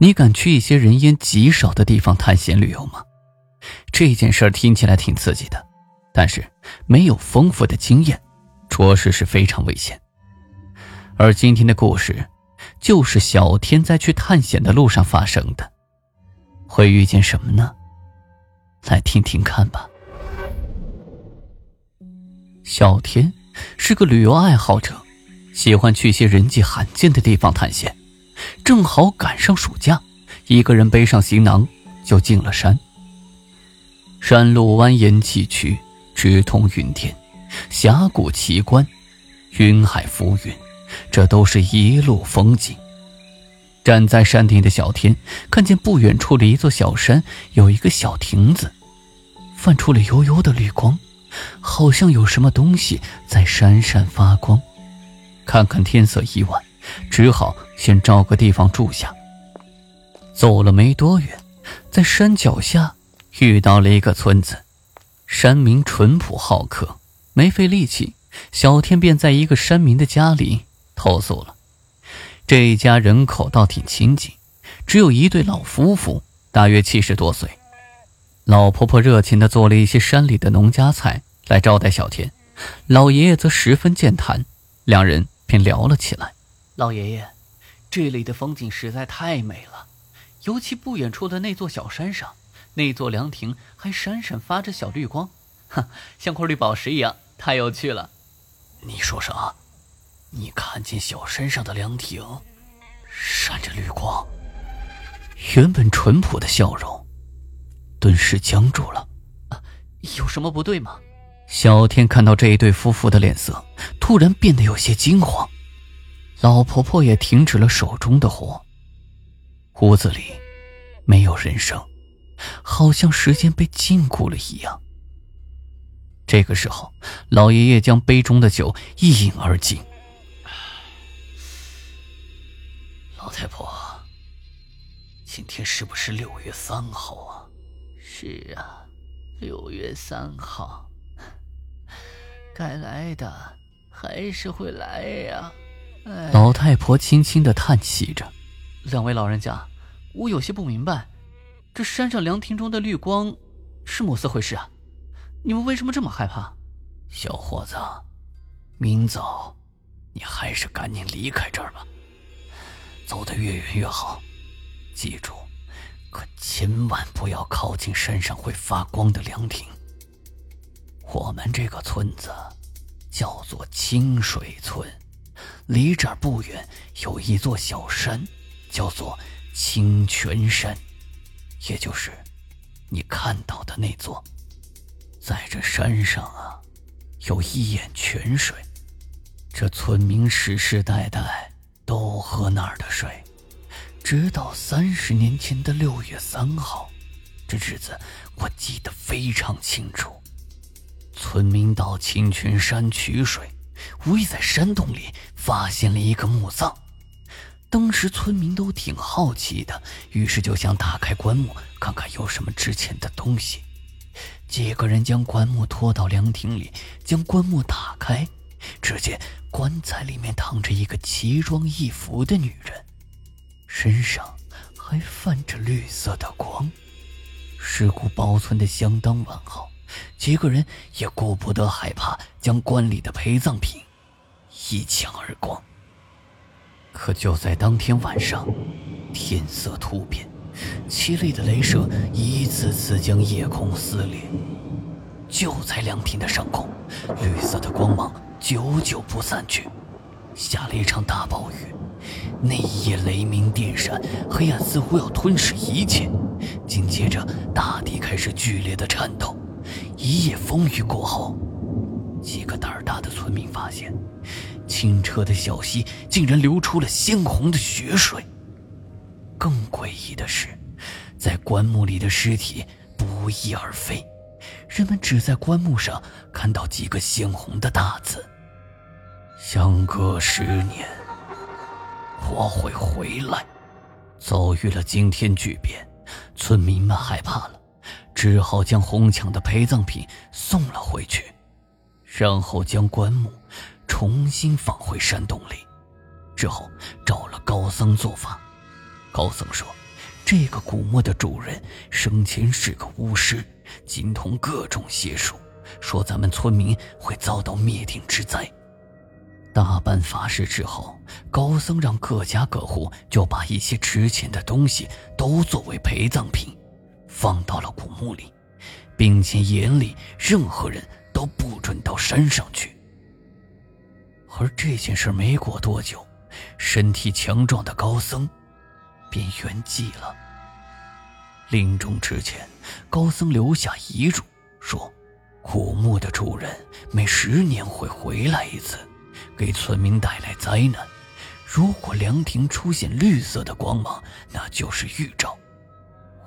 你敢去一些人烟极少的地方探险旅游吗？这件事儿听起来挺刺激的，但是没有丰富的经验，着实是非常危险。而今天的故事，就是小天在去探险的路上发生的，会遇见什么呢？来听听看吧。小天是个旅游爱好者，喜欢去些人迹罕见的地方探险。正好赶上暑假，一个人背上行囊就进了山。山路蜿蜒崎岖，直通云天，峡谷奇观，云海浮云，这都是一路风景。站在山顶的小天看见不远处的一座小山有一个小亭子，泛出了幽幽的绿光，好像有什么东西在闪闪发光。看看天色已晚。只好先找个地方住下。走了没多远，在山脚下遇到了一个村子，山民淳朴好客，没费力气，小天便在一个山民的家里投宿了。这一家人口倒挺亲近，只有一对老夫妇，大约七十多岁。老婆婆热情地做了一些山里的农家菜来招待小天，老爷爷则十分健谈，两人便聊了起来。老爷爷，这里的风景实在太美了，尤其不远处的那座小山上，那座凉亭还闪闪发着小绿光，哈，像块绿宝石一样，太有趣了。你说啥？你看见小山上的凉亭闪着绿光？原本淳朴的笑容顿时僵住了。啊，有什么不对吗？小天看到这一对夫妇的脸色，突然变得有些惊慌。老婆婆也停止了手中的活。屋子里没有人声，好像时间被禁锢了一样。这个时候，老爷爷将杯中的酒一饮而尽。老太婆，今天是不是六月三号啊？是啊，六月三号。该来的还是会来呀。老太婆轻轻的叹息着：“两位老人家，我有些不明白，这山上凉亭中的绿光是么子回事啊？你们为什么这么害怕？”小伙子，明早你还是赶紧离开这儿吧，走得越远越好。记住，可千万不要靠近山上会发光的凉亭。我们这个村子叫做清水村。离这儿不远有一座小山，叫做清泉山，也就是你看到的那座。在这山上啊，有一眼泉水，这村民世世代代都喝那儿的水，直到三十年前的六月三号，这日子我记得非常清楚。村民到清泉山取水。无意在山洞里发现了一个墓葬，当时村民都挺好奇的，于是就想打开棺木看看有什么值钱的东西。几个人将棺木拖到凉亭里，将棺木打开，只见棺材里面躺着一个奇装异服的女人，身上还泛着绿色的光，尸骨保存的相当完好。几个人也顾不得害怕，将棺里的陪葬品一抢而光。可就在当天晚上，天色突变，凄厉的雷声一次次将夜空撕裂。就在凉亭的上空，绿色的光芒久久不散去。下了一场大暴雨，那一夜雷鸣电闪，黑暗似乎要吞噬一切。紧接着，大地开始剧烈的颤抖。一夜风雨过后，几个胆大的村民发现，清澈的小溪竟然流出了鲜红的血水。更诡异的是，在棺木里的尸体不翼而飞，人们只在棺木上看到几个鲜红的大字：“相隔十年，我会回来。”遭遇了惊天巨变，村民们害怕了，只好将哄抢的陪葬品送了回去，然后将棺木重新放回山洞里。之后找了高僧做法。高僧说，这个古墓的主人生前是个巫师，精通各种邪术，说咱们村民会遭到灭顶之灾。大办法事之后，高僧让各家各户就把一些值钱的东西都作为陪葬品，放到了古墓里，并且严令任何人都不准到山上去。而这件事没过多久。身体强壮的高僧便圆寂了。临终之前，高僧留下遗嘱，说：“古墓的主人每十年会回来一次，给村民带来灾难。如果凉亭出现绿色的光芒，那就是预兆。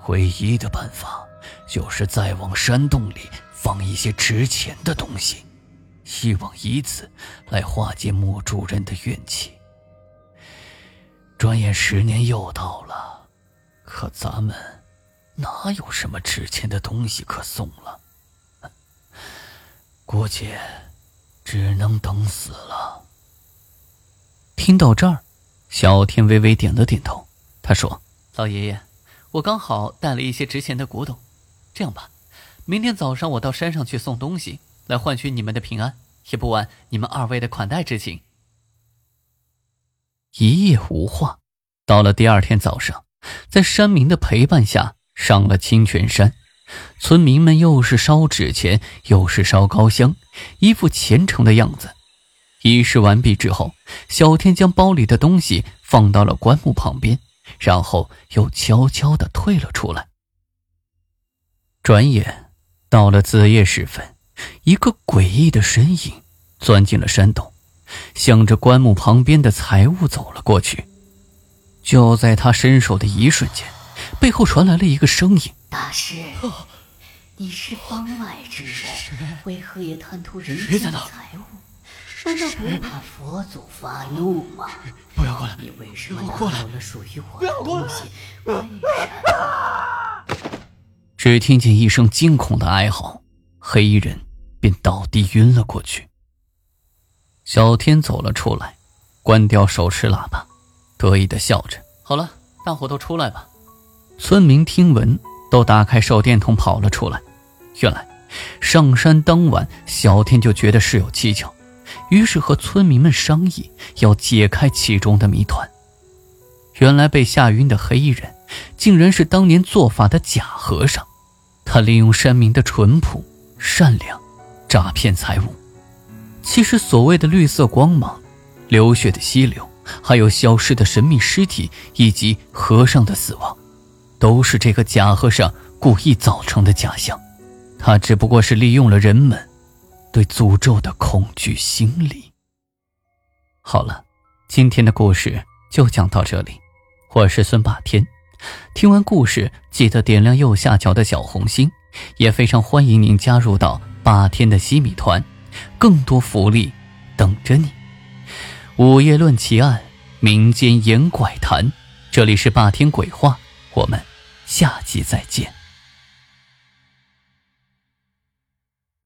唯一的办法就是再往山洞里放一些值钱的东西，希望以此来化解墓主人的怨气。”转眼十年又到了，可咱们哪有什么值钱的东西可送了？估计只能等死了。听到这儿，小天微微点了点头。他说：“老爷爷，我刚好带了一些值钱的古董，这样吧，明天早上我到山上去送东西，来换取你们的平安，也不枉你们二位的款待之情。”一夜无话，到了第二天早上，在山民的陪伴下上了清泉山。村民们又是烧纸钱，又是烧高香，一副虔诚的样子。仪式完毕之后，小天将包里的东西放到了棺木旁边，然后又悄悄的退了出来。转眼到了子夜时分，一个诡异的身影钻进了山洞。向着棺木旁边的财物走了过去。就在他伸手的一瞬间，背后传来了一个声音：“大师，你是方外之人，为何也贪图人间的财物？难道不怕佛祖发怒吗？不要过来！你为什么拿走了属于我的东西？为什么？”只听见一声惊恐的哀嚎，黑衣人便倒地晕了过去。小天走了出来，关掉手持喇叭，得意的笑着：“好了，大伙都出来吧。”村民听闻，都打开手电筒跑了出来。原来，上山当晚，小天就觉得事有蹊跷，于是和村民们商议要解开其中的谜团。原来被吓晕的黑衣人，竟然是当年做法的假和尚。他利用山民的淳朴、善良，诈骗财物。其实，所谓的绿色光芒、流血的溪流，还有消失的神秘尸体，以及和尚的死亡，都是这个假和尚故意造成的假象。他只不过是利用了人们对诅咒的恐惧心理。好了，今天的故事就讲到这里。我是孙霸天，听完故事记得点亮右下角的小红心，也非常欢迎您加入到霸天的西米团。更多福利等着你！午夜论奇案，民间言怪谈，这里是霸天鬼话，我们下集再见。